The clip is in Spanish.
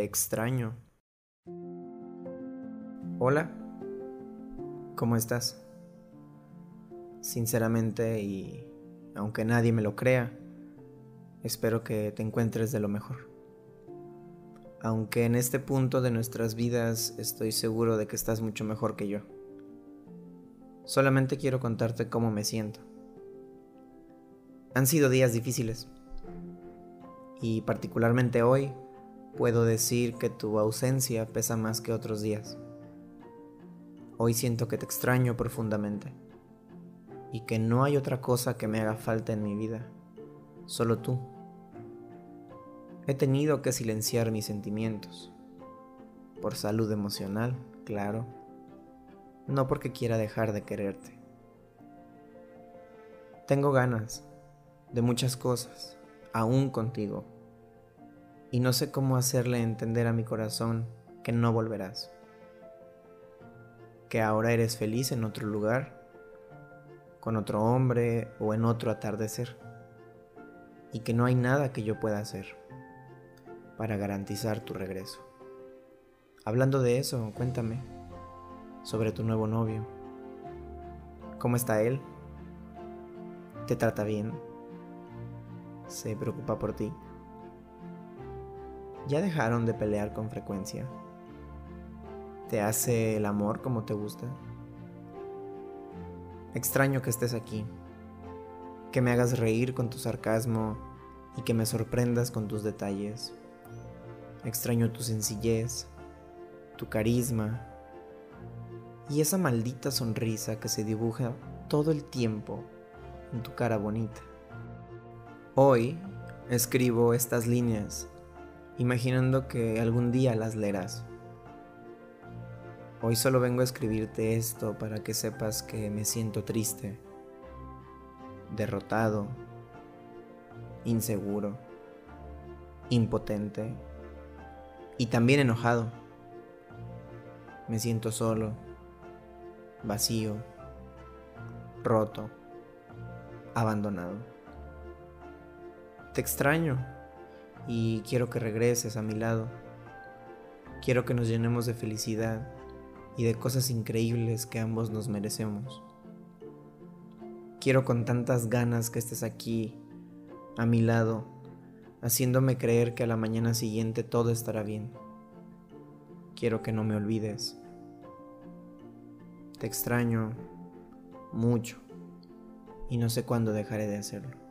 Extraño. Hola, ¿cómo estás? Sinceramente y aunque nadie me lo crea, espero que te encuentres de lo mejor. Aunque en este punto de nuestras vidas estoy seguro de que estás mucho mejor que yo. Solamente quiero contarte cómo me siento. Han sido días difíciles. Y particularmente hoy puedo decir que tu ausencia pesa más que otros días. Hoy siento que te extraño profundamente y que no hay otra cosa que me haga falta en mi vida, solo tú. He tenido que silenciar mis sentimientos, por salud emocional, claro, no porque quiera dejar de quererte. Tengo ganas de muchas cosas, aún contigo y no sé cómo hacerle entender a mi corazón que no volverás. Que ahora eres feliz en otro lugar, con otro hombre o en otro atardecer. Y que no hay nada que yo pueda hacer para garantizar tu regreso. Hablando de eso, cuéntame sobre tu nuevo novio. ¿Cómo está él? ¿Te trata bien? ¿Se preocupa por ti? ¿Ya dejaron de pelear con frecuencia? ¿Te hace el amor como te gusta? Extraño que estés aquí, que me hagas reír con tu sarcasmo y que me sorprendas con tus detalles. Extraño tu sencillez, tu carisma y esa maldita sonrisa que se dibuja todo el tiempo en tu cara bonita. Hoy escribo estas líneas imaginando que algún día las leerás. Hoy solo vengo a escribirte esto para que sepas que me siento triste, derrotado, inseguro, impotente y también enojado. Me siento solo, vacío, roto, abandonado. Te extraño y quiero que regreses a mi lado. Quiero que nos llenemos de felicidad y de cosas increíbles que ambos nos merecemos. Quiero con tantas ganas que estés aquí, a mi lado, haciéndome creer que a la mañana siguiente todo estará bien. Quiero que no me olvides. Te extraño mucho y no sé cuándo dejaré de hacerlo.